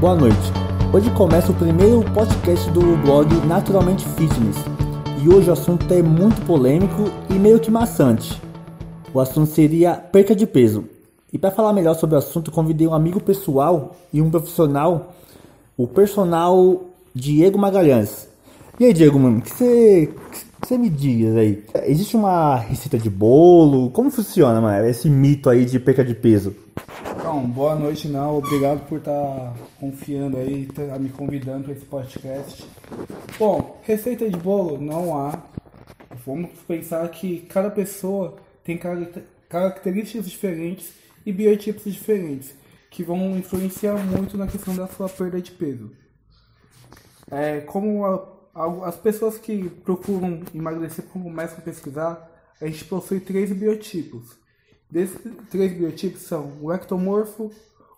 Boa noite. Hoje começa o primeiro podcast do blog Naturalmente Fitness. E hoje o assunto é muito polêmico e meio que maçante. O assunto seria perca de peso. E para falar melhor sobre o assunto, convidei um amigo pessoal e um profissional, o personal Diego Magalhães. E aí, Diego, mano, o que você me diz aí? Existe uma receita de bolo? Como funciona, mano, esse mito aí de perca de peso? Então, boa noite, não. Obrigado por estar tá confiando aí, tá me convidando para esse podcast. Bom, receita de bolo não há. Vamos pensar que cada pessoa tem características diferentes e biotipos diferentes que vão influenciar muito na questão da sua perda de peso. É, como a, as pessoas que procuram emagrecer, começam a pesquisar, a gente possui três biotipos Desses três biotipos são o ectomorfo,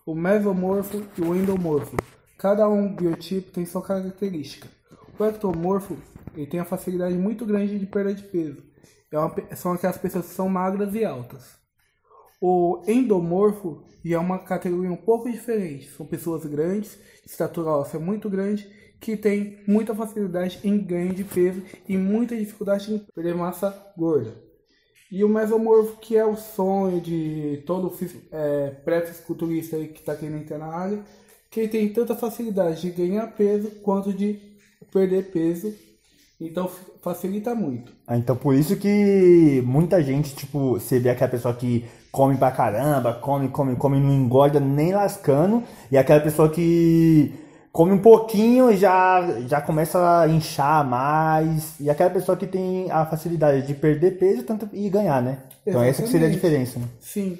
o mesomorfo e o endomorfo. Cada um biotipo tem sua característica. O ectomorfo ele tem a facilidade muito grande de perda de peso. É uma, são aquelas pessoas que são magras e altas. O endomorfo é uma categoria um pouco diferente. São pessoas grandes, estatura óssea muito grande, que têm muita facilidade em ganho de peso e muita dificuldade em perder massa gorda. E o mesomorfo, que é o sonho de todo é, pré-fisiculturista que está querendo entrar na área, que tem tanta facilidade de ganhar peso quanto de perder peso. Então facilita muito. Ah, então por isso que muita gente, tipo, você vê aquela pessoa que come pra caramba, come, come, come, não engorda nem lascando, e aquela pessoa que come um pouquinho e já, já começa a inchar mais. E aquela pessoa que tem a facilidade de perder peso tanto, e ganhar, né? Exatamente. Então essa que seria a diferença, né? Sim.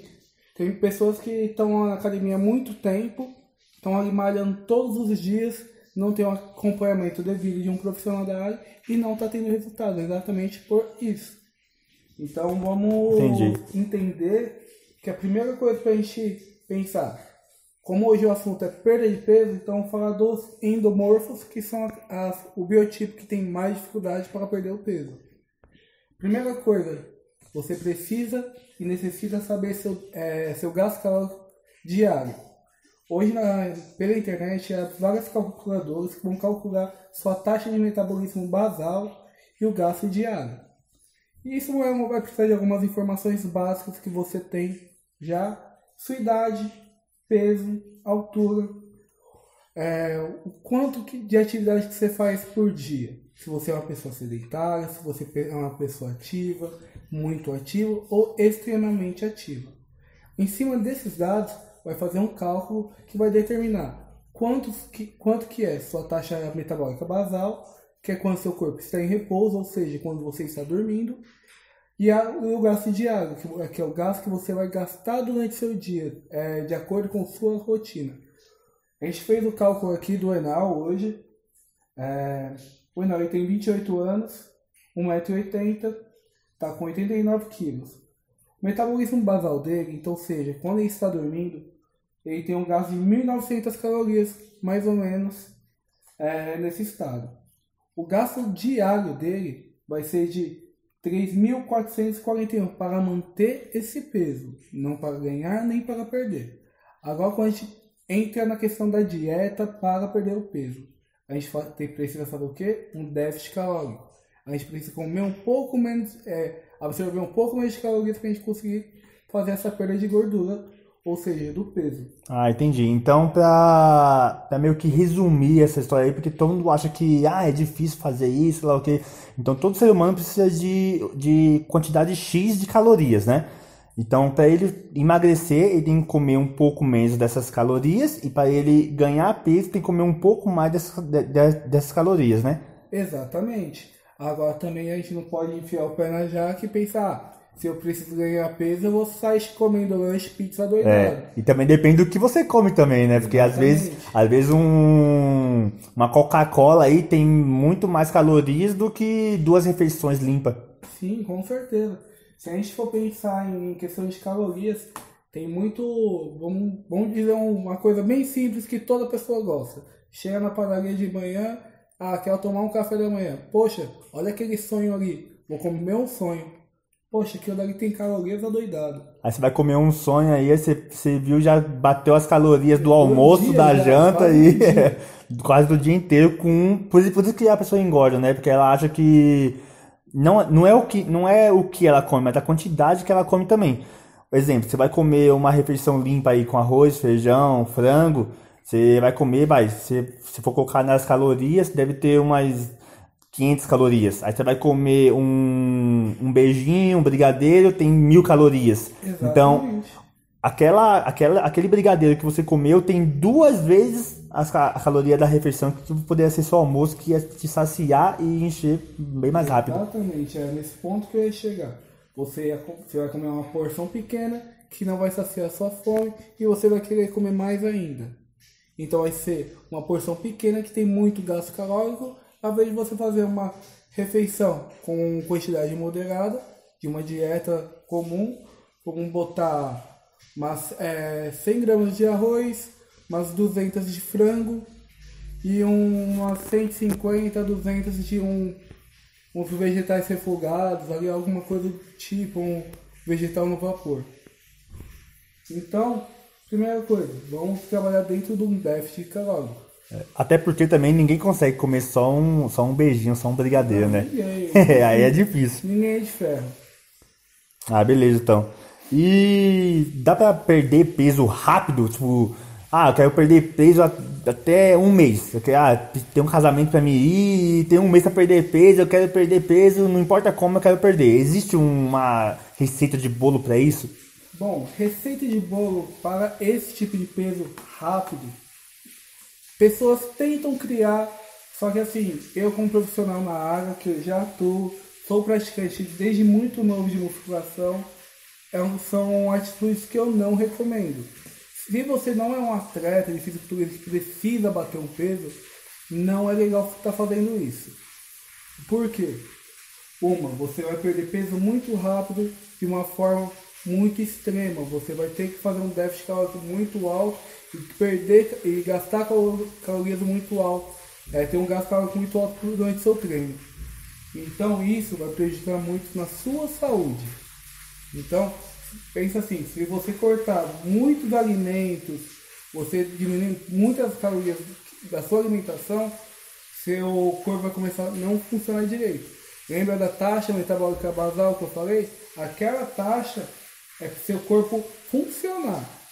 Tem pessoas que estão na academia há muito tempo, estão ali malhando todos os dias, não tem um acompanhamento devido de um profissional da área e não está tendo resultado, exatamente por isso. Então vamos Entendi. entender que a primeira coisa para a gente pensar como hoje o assunto é perda de peso, então vamos falar dos endomorfos, que são as, o biotipo que tem mais dificuldade para perder o peso. Primeira coisa, você precisa e necessita saber seu, é, seu gasto calórico diário. Hoje, na, pela internet, há várias calculadoras que vão calcular sua taxa de metabolismo basal e o gasto diário. E isso vai precisar de algumas informações básicas que você tem já, sua idade, peso, altura, é, o quanto de atividade que você faz por dia. Se você é uma pessoa sedentária, se você é uma pessoa ativa, muito ativa ou extremamente ativa. Em cima desses dados, vai fazer um cálculo que vai determinar quanto que, quanto que é sua taxa metabólica basal, que é quando seu corpo está em repouso, ou seja, quando você está dormindo, e a, o gasto diário, que, que é o gasto que você vai gastar durante seu dia, é, de acordo com sua rotina. A gente fez o cálculo aqui do Enal hoje. É, o Enal tem 28 anos, 1,80m, está com 89 quilos. O metabolismo basal dele, então, ou seja, quando ele está dormindo, ele tem um gasto de 1.900 calorias, mais ou menos, é, nesse estado. O gasto diário dele vai ser de 3.441 para manter esse peso, não para ganhar nem para perder. Agora, quando a gente entra na questão da dieta para perder o peso, a gente precisa fazer o quê? Um déficit calórico. A gente precisa comer um pouco menos, é, absorver um pouco menos de calorias para a gente conseguir fazer essa perda de gordura ou seja, do peso. Ah, entendi. Então, pra, pra meio que resumir essa história aí, porque todo mundo acha que ah, é difícil fazer isso, lá o que. Então, todo ser humano precisa de, de quantidade X de calorias, né? Então, para ele emagrecer, ele tem que comer um pouco menos dessas calorias, e para ele ganhar peso, tem que comer um pouco mais dessas, de, dessas calorias, né? Exatamente. Agora, também a gente não pode enfiar o pé na jaca e pensar se eu preciso ganhar peso, eu vou sair comendo lanche, pizza doidado. É, e também depende do que você come também, né? Porque Exatamente. às vezes, às vezes um, uma Coca-Cola aí tem muito mais calorias do que duas refeições limpas. Sim, com certeza. Se a gente for pensar em questão de calorias, tem muito, vamos, vamos dizer uma coisa bem simples que toda pessoa gosta. Chega na padaria de manhã, ah, quer tomar um café da manhã. Poxa, olha aquele sonho ali, vou comer um sonho Poxa, aquilo dali tem calorias adoidado. Aí você vai comer um sonho aí, aí você, você viu, já bateu as calorias do almoço, dia da já, janta aí, do dia. quase do dia inteiro com. Por isso, por isso que a pessoa engorda, né? Porque ela acha que. Não, não, é o que não é o que ela come, mas a quantidade que ela come também. Exemplo, você vai comer uma refeição limpa aí com arroz, feijão, frango, você vai comer, vai, se, se for colocar nas calorias, deve ter umas 500 calorias. Aí você vai comer um, um beijinho, um brigadeiro, tem mil calorias. Então, Exatamente. aquela, aquela, aquele brigadeiro que você comeu tem duas vezes ca- a caloria da refeição que poderia ser só almoço, que ia te saciar e encher bem mais rápido. Exatamente, é nesse ponto que eu ia chegar. Você, ia você vai comer uma porção pequena que não vai saciar sua fome e você vai querer comer mais ainda. Então vai ser uma porção pequena que tem muito gasto calórico, ao invés de você fazer uma refeição com quantidade moderada, de uma dieta comum, como botar umas, é, 100 gramas de arroz, umas 200 de frango e um- umas 150, 200 de um uns vegetais refogados, ali alguma coisa do tipo, um vegetal no vapor. Então, primeira coisa, vamos trabalhar dentro de um déficit calórico. Até porque também ninguém consegue comer só um, só um beijinho, só um brigadeiro, né? Ninguém, Aí é difícil. ninguém é de ferro. Ah, beleza, então. E dá pra perder peso rápido? Tipo, ah, eu quero perder peso até um mês. Eu quero, ah, tem um casamento pra mim ir, tem um mês pra perder peso, eu quero perder peso, não importa como eu quero perder. Existe uma receita de bolo pra isso? Bom, receita de bolo para esse tipo de peso rápido, pessoas tentam criar, só que assim, eu como profissional na área, que já atuo, sou praticante desde muito novo de musculação, é são atitudes que eu não recomendo. Se você não é um atleta de fisiculturismo que precisa bater um peso, não é legal estar fazendo isso. Por quê? Uma, você vai perder peso muito rápido de uma forma muito extrema. Você vai ter que fazer um déficit calórico muito alto e perder e gastar calo- calorias muito alto. É, ter um gasto muito alto durante seu treino. Então isso vai prejudicar muito na sua saúde. Então, pensa assim, se você cortar muitos alimentos, você diminuir muitas calorias da sua alimentação, seu corpo vai começar a não funcionar direito. Lembra da taxa metabólica basal que eu falei? Aquela taxa é para seu corpo funcionar.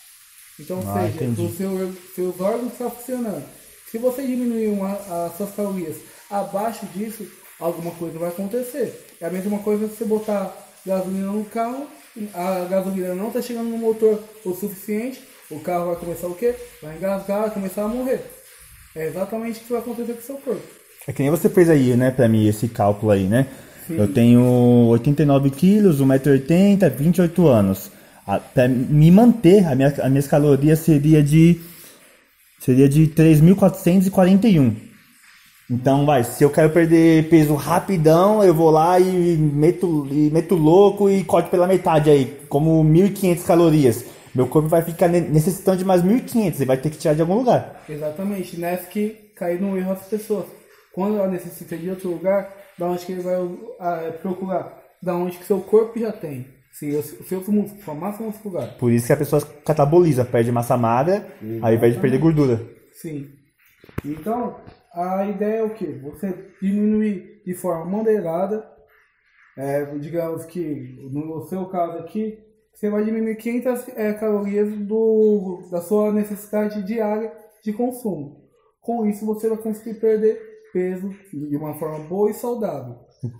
Então, ou Ah, seja, entendi. os seu, seus órgãos estão funcionando. Se você diminuir uma, as suas calorias abaixo disso, alguma coisa vai acontecer. É a mesma coisa que você botar gasolina no carro, a gasolina não está chegando no motor o suficiente, o carro vai começar o quê? Vai engasgar, vai começar a morrer. É exatamente o que vai acontecer com o seu corpo. É que nem você fez aí, né, pra mim, esse cálculo aí, né? Eu tenho 89 quilos, 1,80m, 28 anos. A, pra me manter, a minha, as minhas calorias seria de seria de 3.441. Então, vai, se eu quero perder peso rapidão, eu vou lá e meto, e meto louco e corto pela metade aí, como 1.500 calorias. Meu corpo vai ficar ne- necessitando de mais 1.500 e vai ter que tirar de algum lugar. Exatamente, nessa que cai no erro as pessoas. Quando ela necessita de outro lugar, da onde que ele vai ah, procurar? Da onde que seu corpo já tem. Se o seu- o seu músculo, sua massa muscular. Por isso que a pessoa cataboliza, perde massa magra, ao invés de perder gordura. Sim. Então, a ideia é o que? Você diminuir de forma moderada. É, digamos que, no seu caso aqui, você vai diminuir 500 é, calorias do, da sua necessidade diária de consumo. Com isso, você vai conseguir perder peso de uma forma boa e saudável.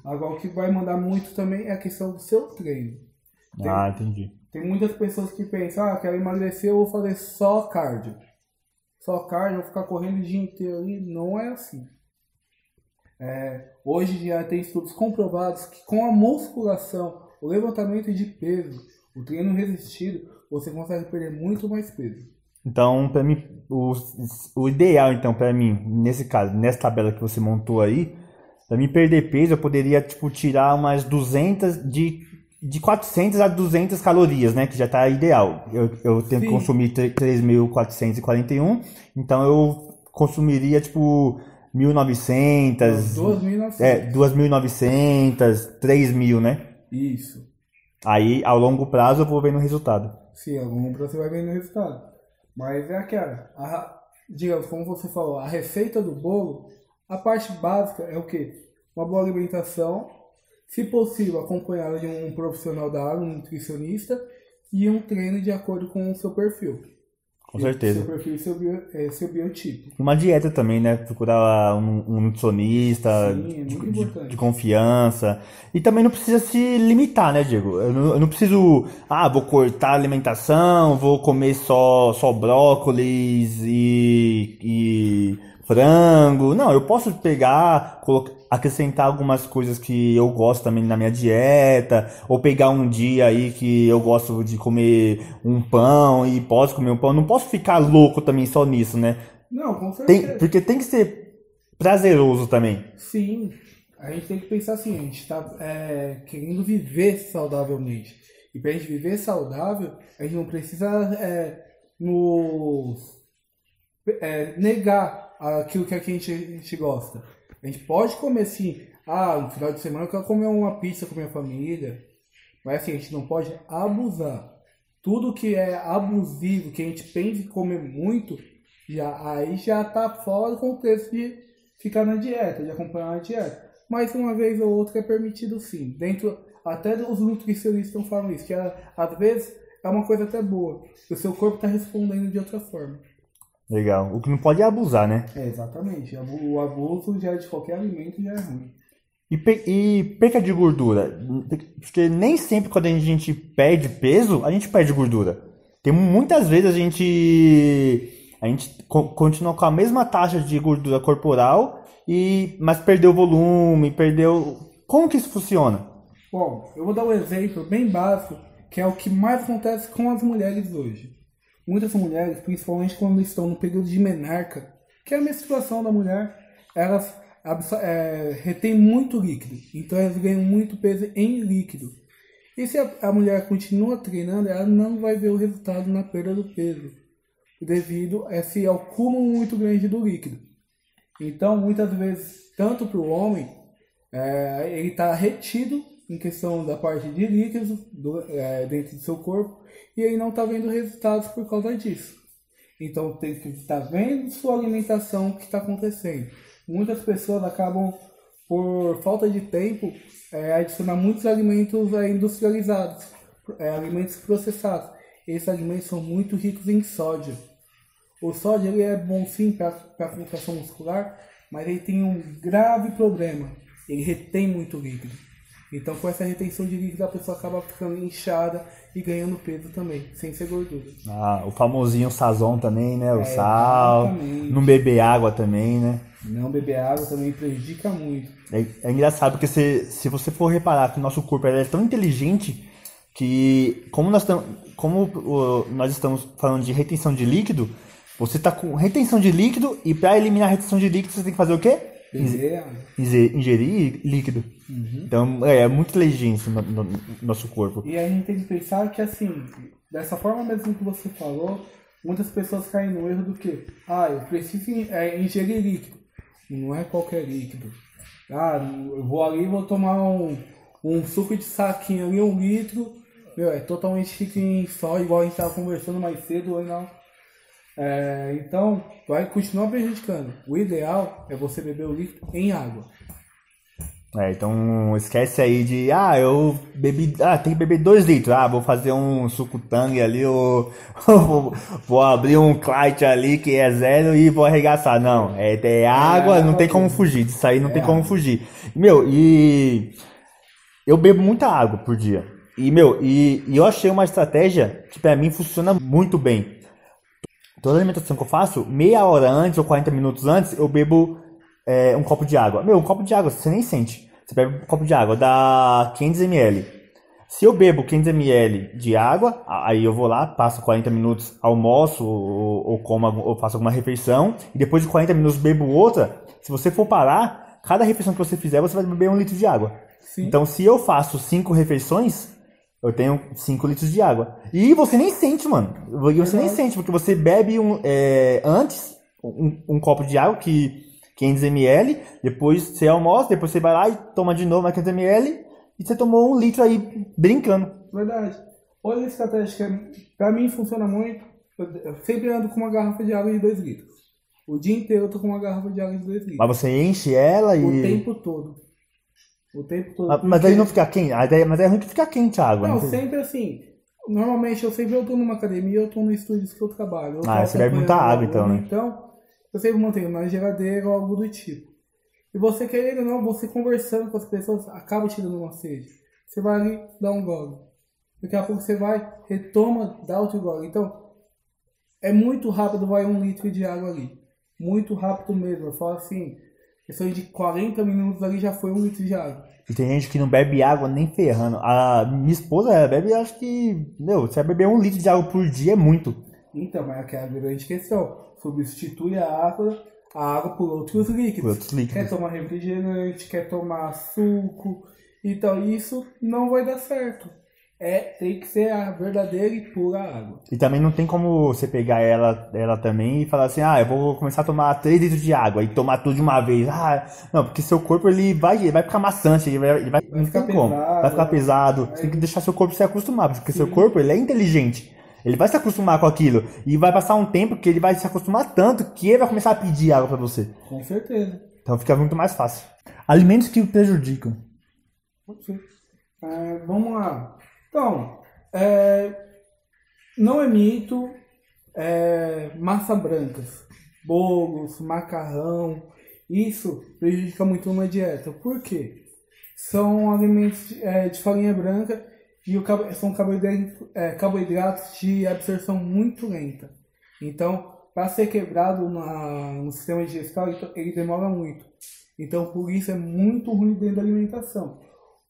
Agora, o que vai mandar muito também é a questão do seu treino. Tem- Ah, entendi. tem muitas pessoas que pensam, ah, quero emagrecer, eu vou fazer só cardio. Só cardio, vou ficar correndo o dia inteiro ali. Não é assim. É, hoje já tem estudos comprovados que com a musculação, o levantamento de peso, o treino resistido, você consegue perder muito mais peso. Então, para mim, o, o ideal, então, para mim, nesse caso, nessa tabela que você montou aí, para mim perder peso, eu poderia, tipo, tirar umas 200, de, de 400 a 200 calorias, né? Que já tá ideal. Eu, eu tenho que Sim. consumir tre- 3.441, então eu consumiria, tipo, 1.900, 2.900. é, 2.900, 3.000, né? Isso. Aí, ao longo prazo, eu vou vendo o resultado. Sim, ao longo prazo você vai vendo o resultado. Mas é aquela, a, digamos, como você falou, a receita do bolo, a parte básica é o quê? Uma boa alimentação, se possível acompanhada de um profissional da área, um nutricionista, e um treino de acordo com o seu perfil. Com certeza. Seu perfil e seu, bio, é, seu biotipo. Uma dieta também, né? Procurar um, um nutricionista Sim, é de, de- de confiança. E também não precisa se limitar, né, Diego? Eu não, eu não preciso, ah, vou cortar a alimentação, vou comer só, só brócolis e, e frango. Não, eu posso pegar, colocar, acrescentar algumas coisas que eu gosto também na minha dieta, ou pegar um dia aí que eu gosto de comer um pão e posso comer um pão. Não posso ficar louco também só nisso, né? Não, com certeza. Tem, porque tem que ser prazeroso também. Sim, a gente tem que pensar assim, a gente está querendo viver saudavelmente. E para a gente viver saudável, a gente não precisa é, nos é, negar aquilo que a gente, a gente gosta. A gente pode comer sim, ah, no final de semana eu quero comer uma pizza com minha família. Mas assim, a gente não pode abusar. Tudo que é abusivo, que a gente pensa em comer muito, já, aí já tá fora do contexto de ficar na dieta, de acompanhar a dieta. Mas uma vez ou outra é permitido sim. Dentro, até os nutricionistas falam isso, que ah, às vezes é uma coisa até boa. O seu corpo está respondendo de outra forma. Legal. O que não pode é abusar, né? É, exatamente. O abuso já de qualquer alimento já é ruim. E, pe- e perca de gordura. Porque nem sempre quando a gente perde peso, a gente perde gordura. Tem muitas vezes a gente a gente co- continua com a mesma taxa de gordura corporal e mas perdeu volume, perdeu. Como que isso funciona? Bom, eu vou dar um exemplo bem básico, que é o que mais acontece com as mulheres hoje. Muitas mulheres, principalmente quando estão no período de menarca, que é a menstruação da mulher, elas é, retêm muito líquido, então elas ganham muito peso em líquido. E se a, a mulher continua treinando, ela não vai ver o resultado na perda do peso, devido a esse acúmulo muito grande do líquido. Então, muitas vezes, tanto para o homem, é, ele está retido em questão da parte de líquidos do- é, dentro do seu corpo e ele não está vendo resultados por causa disso. Então tem que estar vendo sua alimentação o que está acontecendo. Muitas pessoas acabam, por falta de tempo, é, adicionar muitos alimentos é, industrializados, é, alimentos processados. Esses alimentos são muito ricos em sódio. O sódio ele é bom sim para a contração muscular, mas ele tem um grave problema. Ele retém muito líquido. Então, com essa retenção de líquido, a pessoa acaba ficando inchada e ganhando peso também, sem ser gordura. Ah, o famosinho sazon também, né? O sal. exatamente. Não beber água também, né? Não beber água também prejudica muito. É, é engraçado porque se, se você for reparar que o nosso corpo é tão inteligente que como nós estamos como o, nós estamos falando de retenção de líquido, você está com retenção de líquido e para eliminar a retenção de líquido você tem que fazer o quê? Ingerir líquido. Então é, é muito inteligente no, no- no nosso corpo. E a gente tem que pensar que, assim, dessa forma mesmo que você falou, muitas pessoas caem no erro do que? Ah, eu preciso é, ingerir líquido. Não é qualquer líquido. Ah, eu vou ali e vou tomar um, um suco de saquinho ali, um litro. Meu, é totalmente rico em sal, igual a gente estava conversando mais cedo, ou não. É, então, vai continuar prejudicando. O ideal é você beber o líquido em água. É, então esquece aí de, ah, eu bebi, ah, tem que beber dois litros, ah, vou fazer um suco tangue ali, ou vou, vou abrir um Clyde ali que é zero e vou arregaçar. Não, é, é água, não tem como fugir, disso aí não É tem como água. fugir. Meu, e eu bebo muita água por dia. E, meu, e, e eu achei uma estratégia que pra mim funciona muito bem. Toda alimentação que eu faço, meia hora antes ou 40 minutos antes, eu bebo é, um copo de água. Meu, um copo de água, você nem sente. Você bebe um copo de água, dá 500 ml. Se eu bebo 500 ml de água, aí eu vou lá, passo 40 minutos, almoço ou, ou como, ou faço alguma refeição, e depois de 40 minutos bebo outra. Se você for parar, cada refeição que você fizer, você vai beber um litro de água. Sim. Então, se eu faço cinco refeições, eu tenho 5 litros de água. E você nem sente, mano. E você nem sente, porque você bebe um, é, antes um, um copo de água, que 500 ml, depois você almoça, depois você vai lá e toma de novo mais 500 ml, e você tomou um litro aí brincando. Verdade. Outra estratégia que pra mim funciona muito, eu sempre ando com uma garrafa de água de 2 litros. O dia inteiro eu tô com uma garrafa de água de 2 litros. Mas você enche ela e. O tempo todo. O tempo todo. Mas, mas aí não fica quente. Mas é ruim que fica quente a água. Não, né? sempre assim. Normalmente eu sempre eu tô numa academia, eu tô no estúdio que eu trabalho. Eu Ah, você bebe muita água, então, né? Então, eu sempre mantenho na geladeira ou algo do tipo. E você querendo ou não, você conversando com as pessoas, acaba te dando uma sede. Você vai ali, dá um gole. Daqui a pouco você vai, retoma, dá outro gole. Então, é muito rápido, vai um litro de água ali. Muito rápido mesmo. Eu falo assim, questão de 40 minutos ali já foi um litro de água. E tem gente que não bebe água nem ferrando. A minha esposa bebe, acho que. Meu, você vai beber um litro de água por dia é muito. Então, mas aqui é a grande questão. Substitui a água, a água por outros líquidos. Por outros líquidos. Quer tomar refrigerante, quer tomar suco. Então isso não vai dar certo. É, tem que ser a verdadeira e pura água. E também não tem como você pegar ela, ela também e falar assim, ah, eu vou começar a tomar 3 litros de água e tomar tudo de uma vez. Ah, não, porque seu corpo ele vai, ele vai ficar maçante, ele vai, ele vai, não ficar tem como. vai ficar né? pesado. Você tem que deixar seu corpo se acostumar, porque seu corpo ele é inteligente. Ele vai se acostumar com aquilo e vai passar um tempo que ele vai se acostumar tanto que ele vai começar a pedir água pra você. Com certeza. Então fica muito mais fácil. Alimentos que prejudicam. É, vamos lá. Então, é, não é mito, é, massa brancas, bolos, macarrão, isso prejudica muito uma dieta. Por quê? São alimentos é, de farinha branca e o, são carboidratos, é, carboidratos de absorção muito lenta. Então, para ser quebrado na- no sistema digestal, então, ele demora muito. Então, por isso é muito ruim dentro da alimentação.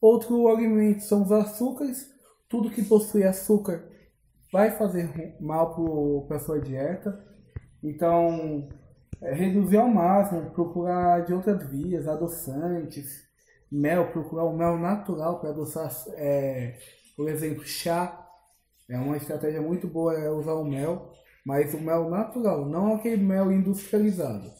Outro alimento são os açúcares. Tudo que possui açúcar vai fazer mal para a sua dieta. Então, é, reduzir ao máximo, procurar de outras vias, adoçantes, mel, procurar o mel natural para adoçar, é, por exemplo, chá. É uma estratégia muito boa é usar o mel, mas o mel natural, não aquele mel industrializado.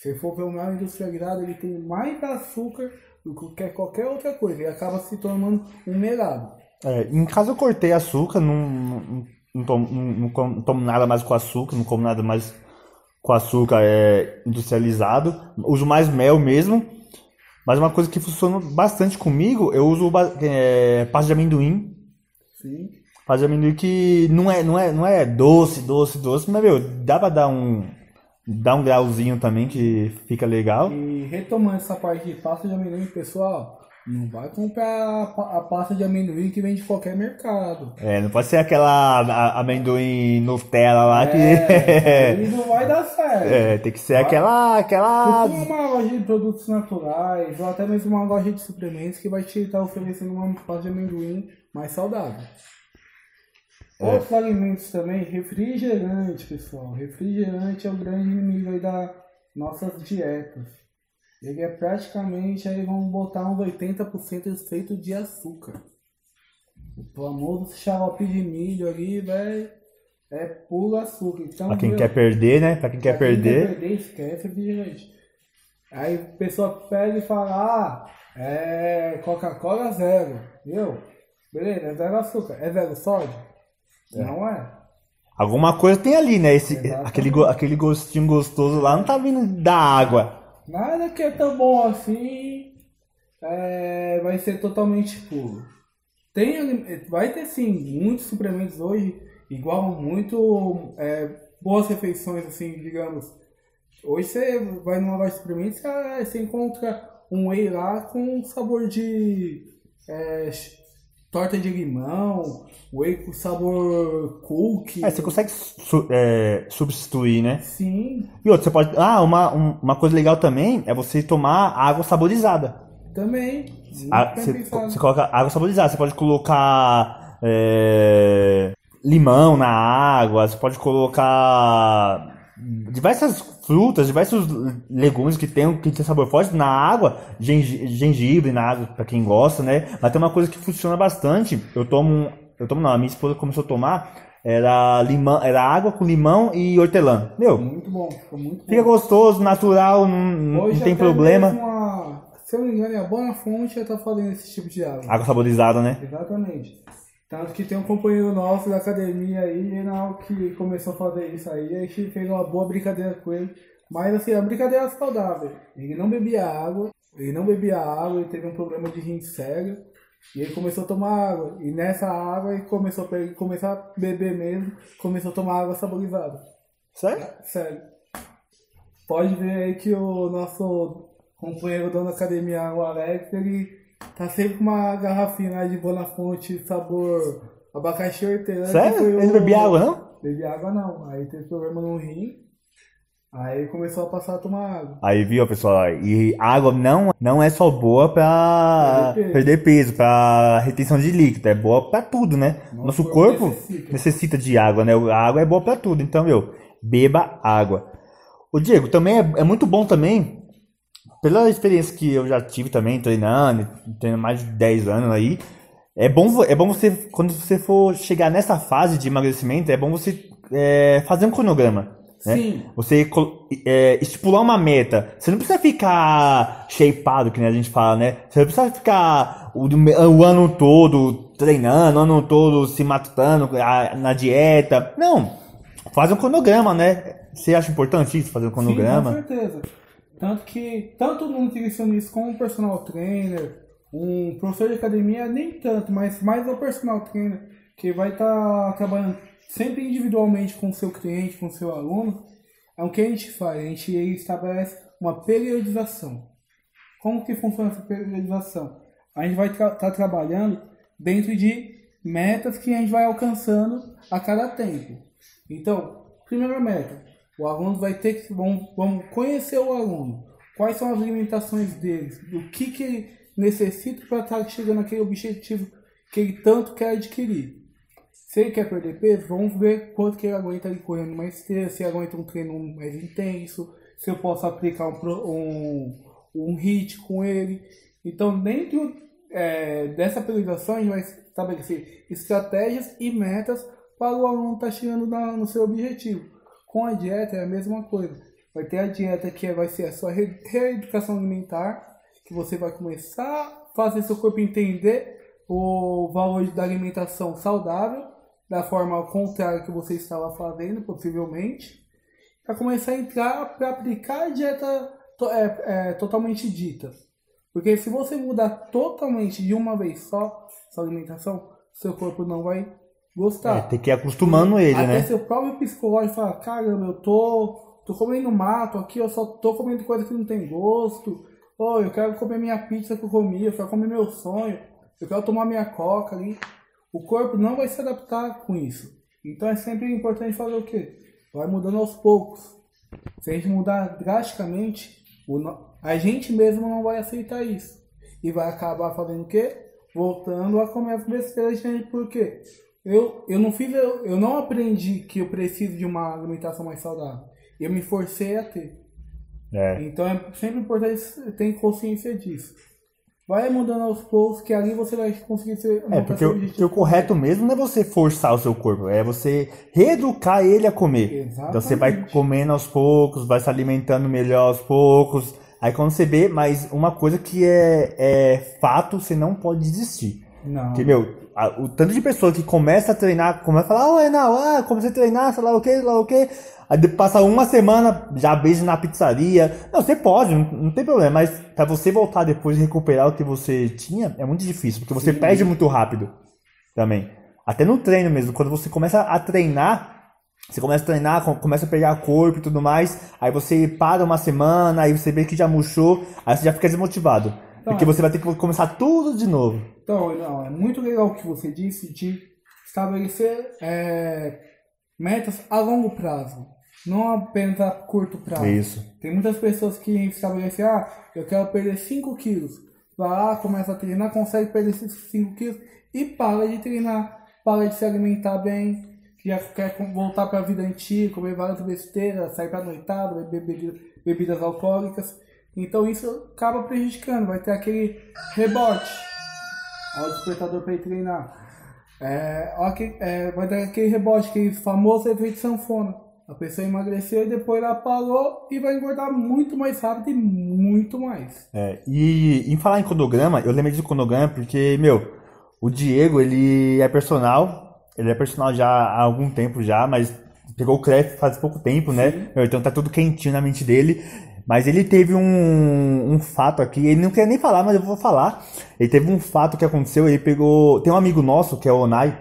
Se for ver o mel industrializado, ele tem mais açúcar do que qualquer outra coisa e acaba se tornando um melado. É, em casa eu cortei açúcar, não, não, não, tomo, não, não tomo nada mais com açúcar, não como nada mais com açúcar é, industrializado. Uso mais mel mesmo. Mas uma coisa que funciona bastante comigo, eu uso é, pasta de amendoim. Sim. Pasta de amendoim que não é, não é, não é doce, doce, doce, mas meu, dá pra dar um, dar um grauzinho também que fica legal. E retomando essa parte de pasta de amendoim, pessoal, não vai comprar a, a pasta de amendoim que vem de qualquer mercado. É, não pode ser aquela a- amendoim Nutella lá que. É, aí não vai dar certo. É, tem que ser aquela. aquela. Procura uma loja de produtos naturais ou até mesmo uma loja de suplementos que vai te estar oferecendo uma pasta de amendoim mais saudável. Outros alimentos também, refrigerante, pessoal. Refrigerante é o grande inimigo aí das nossas dietas. Ele é praticamente, aí vamos botar uns 80% feito de açúcar. O famoso xarope de milho ali, velho, é puro açúcar. Então, Pra quem meu, quer perder, né? Pra quem quer quem perder. Quer perder, esquece refrigerante. Aí a pessoa pega e fala, ah, é Coca-Cola zero. Viu? Beleza, é zero açúcar. É zero sódio? Não é. Alguma coisa tem ali, né? Esse, Exatamente. aquele, aquele gostinho gostoso lá não tá vindo da água. Nada que é tão bom assim é, vai ser totalmente puro. Tem, vai ter sim muitos suplementos hoje, igual muito é, boas refeições, assim, digamos. Hoje você vai numa loja de suplementos você, você encontra um whey lá com sabor de é, torta de limão, whey com sabor cookie. É, você consegue su- é, substituir, né? Sim, E outra, você pode. Ah, uma, um- uma coisa legal também é você tomar água saborizada. também. Muito Ah, você, você coloca água saborizada, você pode colocar é, limão na água, você pode colocar diversas frutas, diversos legumes que tem, que tem sabor forte na água, gengi- gengibre na água, pra quem gosta, né? Mas tem uma coisa que funciona bastante, eu tomo, eu tomo não, a minha esposa começou a tomar, era limão, era água com limão e hortelã. Meu, Muito bom, ficou muito bom. fica gostoso, natural, não, não Hoje tem até problema. mesmo a- se eu não me engano, é a Bona Fonte que tá fazendo esse tipo de água. Água saborizada, né? Exatamente. Tanto que tem um companheiro nosso da academia aí, na que começou a fazer isso aí, a gente fez uma boa brincadeira com ele. Mas assim, a brincadeira saudável. Ele não bebia água, ele não bebia água, ele teve um problema de rim sério. E ele começou a tomar água. E nessa água ele começou a, ele começar a beber mesmo, começou a tomar água saborizada. Sério? Sério. Pode ver aí que o nosso companheiro dono da academia, o Alex, ele tá sempre com uma garrafinha de Bonafonte sabor abacaxi hortelã. Sério? Ele não bebia água, não? Bebia água não. Aí teve problema no rim. Aí começou a passar a tomar água. Aí viu, pessoal, e água não, não é só boa pra Perder peso. perder peso, pra retenção de líquido, é boa pra tudo, né? Nosso Nosso corpo corpo necessita. necessita. de água, né? A água é boa pra tudo, então, meu, beba água. O Diego, também é, é muito bom também, pela experiência que eu já tive também, treinando, treinando mais de 10 anos aí, é bom, é bom você, quando você for chegar nessa fase de emagrecimento, é bom você é, fazer um cronograma. Né? Sim. Você é, estipular uma meta. Você não precisa ficar shapeado, que nem a gente fala, né? Você não precisa ficar o, o ano todo treinando, o ano todo se matando a- na dieta. Não. Faz um cronograma, né? Você acha importante isso, fazer um Sim, com cronograma? certeza. Tanto que, tanto um nutricionista como um personal trainer, um professor de academia, nem tanto, mas mais o personal trainer, que vai estar trabalhando sempre individualmente com o seu cliente, com o seu aluno, é o que a gente faz. A gente estabelece uma periodização. Como que funciona essa periodização? A gente vai estar trabalhando dentro de metas que a gente vai alcançando a cada tempo. Então, primeira meta, o aluno vai ter que vamos, vamos conhecer o aluno, quais são as limitações dele, o que, que ele necessita para estar chegando naquele objetivo que ele tanto quer adquirir. Se ele quer perder peso, vamos ver quanto que ele aguenta ele correndo mais esteira, se aguenta um treino mais intenso, se eu posso aplicar um, um, um hit com ele. Então, dentro é, dessa periodização, a gente vai estabelecer estratégias e metas para o aluno estar chegando na- no seu objetivo. Com a dieta é a mesma coisa. Vai ter a dieta que vai ser a sua re- reeducação alimentar, que você vai começar a fazer seu corpo entender o valor da alimentação saudável, da forma contrária que você estava fazendo, possivelmente, para começar a entrar para aplicar a dieta é, é, totalmente dita. Porque se você mudar totalmente de uma vez só sua alimentação, seu corpo não vai gostar. É, tem que ir acostumando ele, Até né? seu próprio psicológico fala, caramba, eu tô, tô comendo mato aqui, eu só tô comendo coisa que não tem gosto. Oh, eu quero comer minha pizza que eu comi, eu quero comer meu sonho, eu quero tomar minha coca ali. O corpo não vai se adaptar com isso. Então é sempre importante fazer o quê? Vai mudando aos poucos. Se a gente mudar drasticamente, a gente mesmo não vai aceitar isso. E vai acabar fazendo o quê? Voltando a comer as besteiras, gente, por quê? Eu, eu não fiz, eu, eu não aprendi que eu preciso de uma alimentação mais saudável. Eu me forcei a ter. É. Então é sempre importante ter consciência disso. Vai mudando aos poucos, que ali você vai conseguir ser. É, porque o, porque o correto mesmo não é você forçar o seu corpo, é você reeducar ele a comer. Então você vai Exatamente. comendo aos poucos, vai se alimentando melhor aos poucos. Aí quando você vê, mas uma coisa que é, é fato, você não pode desistir. Não. Porque, meu, a- o tanto de pessoa que começa a treinar, começa a falar, ô Enal, ah, comecei a treinar, sei lá o que, sei lá o que. Aí passa uma semana, já beija na pizzaria. Não, você pode, não, não tem problema, mas pra você voltar depois e recuperar o que você tinha, é muito difícil, porque você perde muito rápido também. Até no treino mesmo, quando você começa a treinar, você começa a treinar, com- começa a pegar corpo e tudo mais, aí você para uma semana, aí você vê que já murchou, aí você já fica desmotivado. Então, porque você vai ter que começar tudo de novo. Então, não, é muito legal o que você disse de estabelecer é, metas a longo prazo, não apenas a curto prazo. Isso. Tem muitas pessoas que estabelecem, ah, eu quero perder 5 quilos. Vai lá, começa a treinar, consegue perder esses 5 quilos e para de treinar, para de se alimentar bem, já quer voltar para a vida antiga, comer várias besteiras, sair para noitada, beber bebida- bebidas alcoólicas. Então isso acaba prejudicando, vai ter aquele rebote ao despertador para ir treinar. É, que- é, vai dar aquele rebote, aquele famoso efeito sanfona. a pessoa emagreceu e depois ela parou e vai engordar muito mais rápido e muito mais. É, e em falar em cronograma, eu lembrei do cronograma porque, meu, o Diego, ele é personal, ele é personal já há algum tempo já, mas pegou o CREF faz pouco tempo, né? Meu, então tá tudo quentinho na mente dele. Mas ele teve um, um fato aqui, ele não quer nem falar, mas eu vou falar. Ele teve um fato que aconteceu, ele pegou. Tem um amigo nosso, que é o Onai,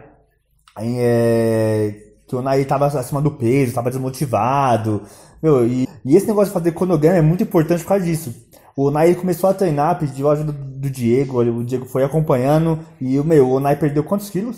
é, que o Onai tava acima do peso, tava desmotivado. Meu, e, e esse negócio de fazer cronograma é muito importante por causa disso. O Onai começou a treinar, pediu a ajuda do Diego, o Diego foi acompanhando, e meu, o Onai perdeu quantos quilos?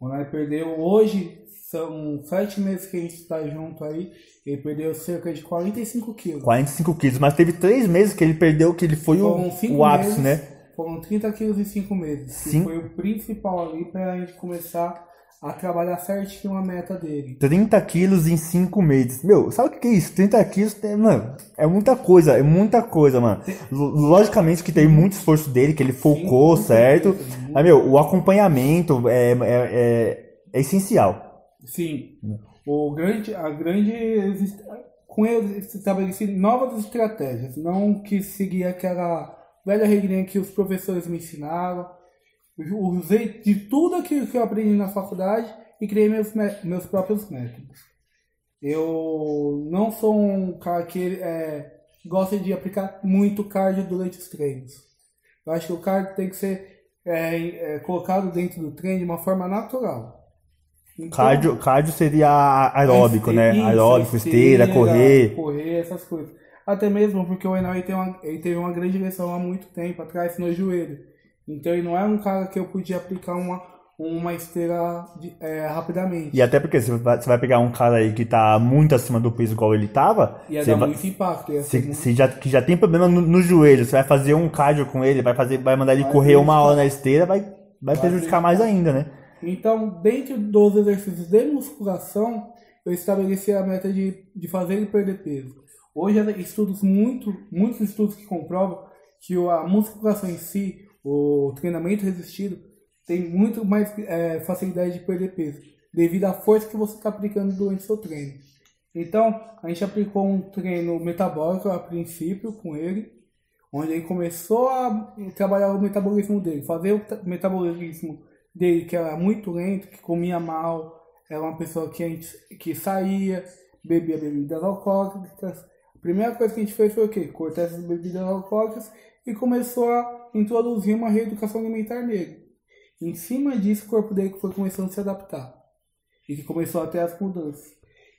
O Onai perdeu hoje, são sete meses que a gente está junto aí, ele perdeu cerca de 45 quilos. 45 quilos, mas teve três meses que ele perdeu, que ele foi Foram o, cinco o ápice, meses, né? Foram 30 quilos em 5 meses. Sim. Foi o principal ali para a gente começar a trabalhar certinho a meta dele. 30 quilos em 5 meses. Meu, sabe o que é isso? 30 quilos, mano, é muita coisa, é muita coisa, mano. Lo- Logicamente que teve muito esforço dele, que ele focou, com certo? Mas, meu, o acompanhamento é, é, é, é essencial. Sim. O grande, a grande com ele estabeleci novas estratégias, não que seguir aquela velha regrinha que os professores me ensinaram. Usei de tudo aquilo que eu aprendi na faculdade e criei meus, meus próprios métodos. Eu não sou um cara que é, gosta de aplicar muito cardio durante os treinos. Eu acho que o cardio tem que ser é, é, colocado dentro do treino de uma forma natural. Então, Cardio, cardio seria aeróbico, né? isso, Aeróbico, esteira, correr. Correr, essas coisas. Até mesmo porque o Enel ele tem uma, ele teve uma grande lesão há muito tempo atrás no joelho. Então ele não é um cara que eu podia aplicar uma, uma esteira de- é, rapidamente. E até porque você vai, você vai pegar um cara aí que tá muito acima do peso igual ele tava, Ia você dar vai- muito impacto. Ia Se, muito- se já, que já tem problema no, no joelho, você vai fazer um cardio com ele, vai fazer, vai mandar ele Vai correr uma hora na esteira, vai, vai, prejudicar mais ainda, né? Então, dentro dos exercícios de musculação, eu estabeleci a meta de, de fazer ele perder peso. Hoje, estudos muito, muitos estudos que comprovam que a musculação em si, o treinamento resistido, tem muito mais é, facilidade de perder peso, devido à força que você está aplicando durante o seu treino. Então, a gente aplicou um treino metabólico a princípio com ele, onde ele começou a trabalhar o metabolismo dele, fazer o ta- metabolismo dele que era muito lento, que comia mal, era uma pessoa que, a gente, que saía, bebia bebidas alcoólicas. A primeira coisa que a gente fez foi o quê? Cortar essas bebidas alcoólicas e começou a introduzir uma reeducação alimentar nele. Em cima disso, o corpo dele foi começando a se adaptar e que começou a ter as mudanças.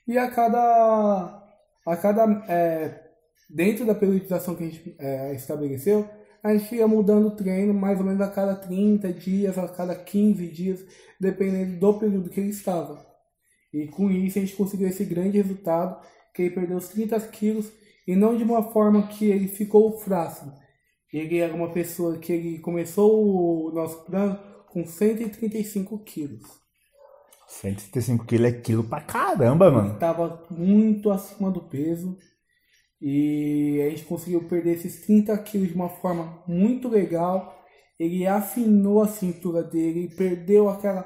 E a cada, a cada é, dentro da periodização que a gente é, estabeleceu, a gente ia mudando o treino mais ou menos a cada 30 dias, a cada 15 dias, dependendo do período que ele estava. E com isso a gente conseguiu esse grande resultado, que ele perdeu os 30 quilos, e não de uma forma que ele ficou frágil. Ele era uma pessoa que ele começou o nosso plano com 135 quilos. 135 quilos é quilo pra caramba, mano. estava muito acima do peso e a gente conseguiu perder esses 30 quilos de uma forma muito legal. Ele afinou a cintura dele, perdeu aquela,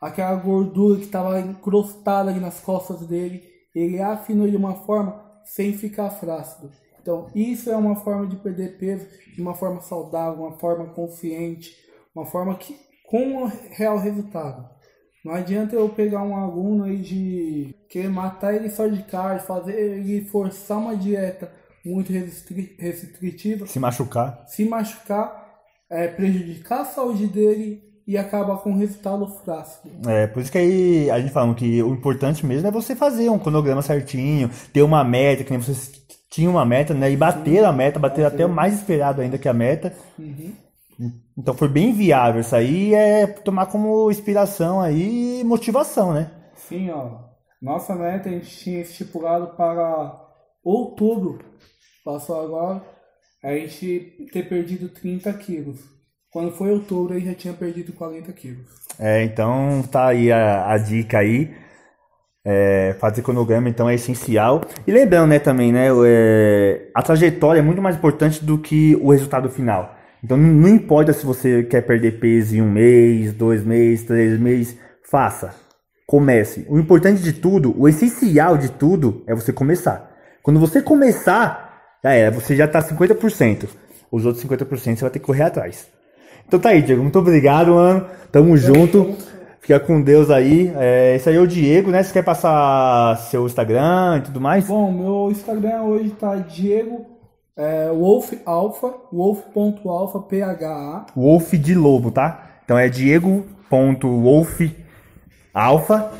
aquela gordura que estava encrustada ali nas costas dele. Ele afinou de uma forma sem ficar flácido. Então, isso é uma forma de perder peso de uma forma saudável, uma forma consciente, uma forma que com um real resultado. Não adianta eu pegar um aluno aí de querer matar ele só de carne, fazer ele forçar uma dieta muito restri- restritiva, Se machucar. se machucar, é, prejudicar a saúde dele e acabar com um resultado frágil. É, por isso que aí a gente fala que o importante mesmo é você fazer um cronograma certinho, ter uma meta, que nem você tinha uma meta, né? E bater a meta, bater até o mais esperado ainda que a meta. Então foi bem viável. Isso aí é tomar como inspiração aí e motivação, né? Sim, ó. Nossa meta a gente tinha estipulado para outubro, passou agora, a gente ter perdido 30 quilos. Quando foi outubro, ele já tinha perdido 40 quilos. É, então tá aí a, a dica aí. É, fazer cronograma então é essencial. E lembrando, né, também, né, é, a trajetória é muito mais importante do que o resultado final. Então não, importa se você quer perder peso em um mês, dois meses, três meses, faça. Comece. O importante de tudo, o essencial de tudo é você começar. Quando você começar, já é, você já tá 50%. Os outros 50% você vai ter que correr atrás. Então tá aí, Diego. Muito obrigado, mano. Tamo junto. Fica com Deus aí. É, esse aí é o Diego, né? Você quer passar seu Instagram e tudo mais? Bom, meu Instagram hoje tá Diego é, Wolf Alpha, wolf.alpha, P-H-A. Wolf de lobo, tá? Então é diego.wolf.alpha.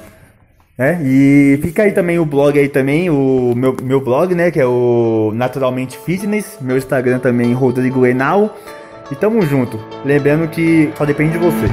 Né? E fica aí também o blog aí também, o meu, meu blog, né? Que é o Naturalmente Fitness. Meu Instagram também, Rodrigo Enal. E tamo junto. Lembrando que só depende de você.